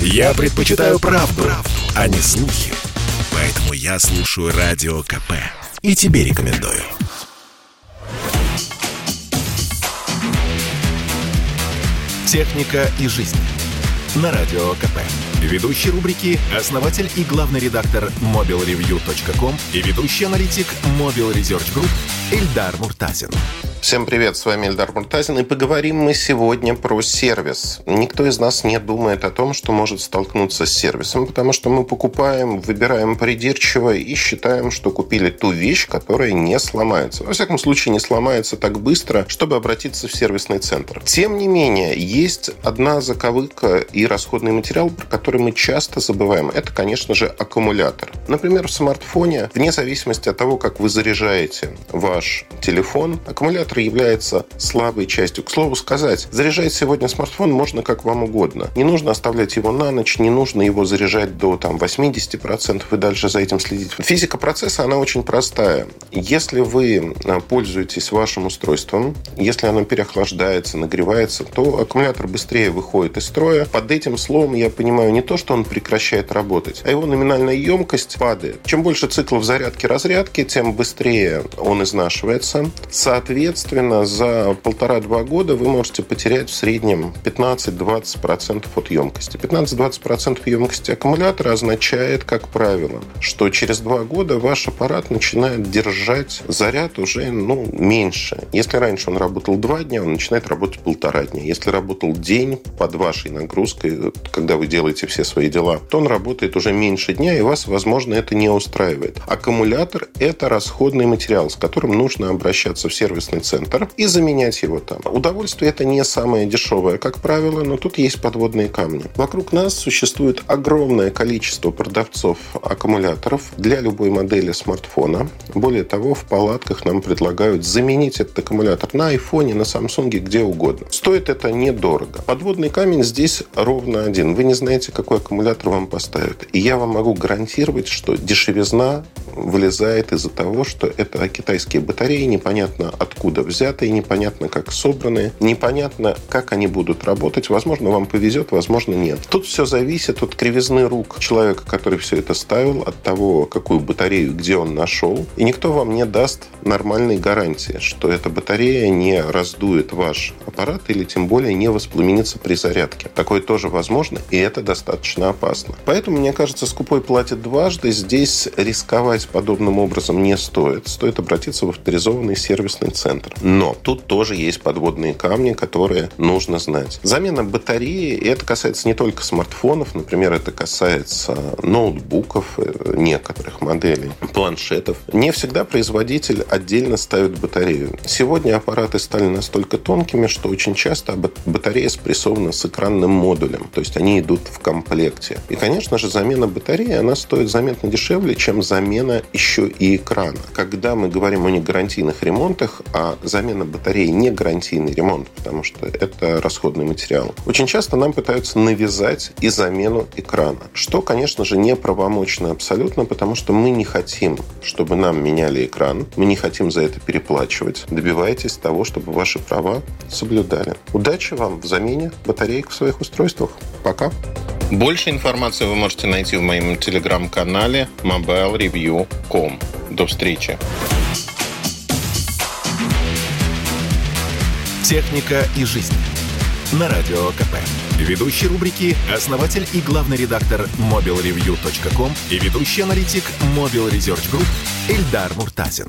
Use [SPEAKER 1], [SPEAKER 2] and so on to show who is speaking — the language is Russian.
[SPEAKER 1] Я предпочитаю правду, правду, а не слухи. Поэтому я слушаю Радио КП. И тебе рекомендую. Техника и жизнь. На Радио КП. Ведущий рубрики – основатель и главный редактор mobilreview.com и ведущий аналитик Mobile Research Group Эльдар Муртазин.
[SPEAKER 2] Всем привет, с вами Эльдар Муртазин, и поговорим мы сегодня про сервис. Никто из нас не думает о том, что может столкнуться с сервисом, потому что мы покупаем, выбираем придирчиво и считаем, что купили ту вещь, которая не сломается. Во всяком случае, не сломается так быстро, чтобы обратиться в сервисный центр. Тем не менее, есть одна заковыка и расходный материал, про который мы часто забываем. Это, конечно же, аккумулятор. Например, в смартфоне, вне зависимости от того, как вы заряжаете ваш телефон, аккумулятор аккумулятор является слабой частью. К слову сказать, заряжать сегодня смартфон можно как вам угодно. Не нужно оставлять его на ночь, не нужно его заряжать до там, 80% и дальше за этим следить. Физика процесса, она очень простая. Если вы а, пользуетесь вашим устройством, если оно переохлаждается, нагревается, то аккумулятор быстрее выходит из строя. Под этим словом я понимаю не то, что он прекращает работать, а его номинальная емкость падает. Чем больше циклов зарядки-разрядки, тем быстрее он изнашивается. Соответственно, Соответственно, за полтора-два года вы можете потерять в среднем 15-20% от емкости. 15-20% емкости аккумулятора означает, как правило, что через два года ваш аппарат начинает держать заряд уже ну, меньше. Если раньше он работал два дня, он начинает работать полтора дня. Если работал день под вашей нагрузкой, когда вы делаете все свои дела, то он работает уже меньше дня, и вас, возможно, это не устраивает. Аккумулятор – это расходный материал, с которым нужно обращаться в сервисный центр и заменять его там. Удовольствие это не самое дешевое, как правило, но тут есть подводные камни. Вокруг нас существует огромное количество продавцов аккумуляторов для любой модели смартфона. Более того, в палатках нам предлагают заменить этот аккумулятор на айфоне, на самсунге, где угодно. Стоит это недорого. Подводный камень здесь ровно один. Вы не знаете, какой аккумулятор вам поставят. И я вам могу гарантировать, что дешевизна вылезает из-за того, что это китайские батареи, непонятно откуда взятые, непонятно как собранные, непонятно как они будут работать. Возможно, вам повезет, возможно, нет. Тут все зависит от кривизны рук человека, который все это ставил, от того, какую батарею, где он нашел. И никто вам не даст нормальной гарантии, что эта батарея не раздует ваш аппарат или тем более не воспламенится при зарядке. Такое тоже возможно, и это достаточно опасно. Поэтому, мне кажется, скупой платит дважды. Здесь рисковать подобным образом не стоит. Стоит обратиться в авторизованный сервисный центр центр. Но тут тоже есть подводные камни, которые нужно знать. Замена батареи, и это касается не только смартфонов, например, это касается ноутбуков, э, некоторых моделей, планшетов. Не всегда производитель отдельно ставит батарею. Сегодня аппараты стали настолько тонкими, что очень часто батарея спрессована с экранным модулем, то есть они идут в комплекте. И, конечно же, замена батареи, она стоит заметно дешевле, чем замена еще и экрана. Когда мы говорим о негарантийных ремонтах, а замена батареи не гарантийный ремонт, потому что это расходный материал. Очень часто нам пытаются навязать и замену экрана, что, конечно же, не правомочно абсолютно, потому что мы не хотим, чтобы нам меняли экран, мы не хотим за это переплачивать. Добивайтесь того, чтобы ваши права соблюдали. Удачи вам в замене батареек в своих устройствах. Пока!
[SPEAKER 3] Больше информации вы можете найти в моем телеграм-канале mobilereview.com. До встречи!
[SPEAKER 1] Техника и жизнь. На Радио КП. Ведущий рубрики – основатель и главный редактор mobilreview.com и ведущий аналитик Mobile Research Group Эльдар Муртазин.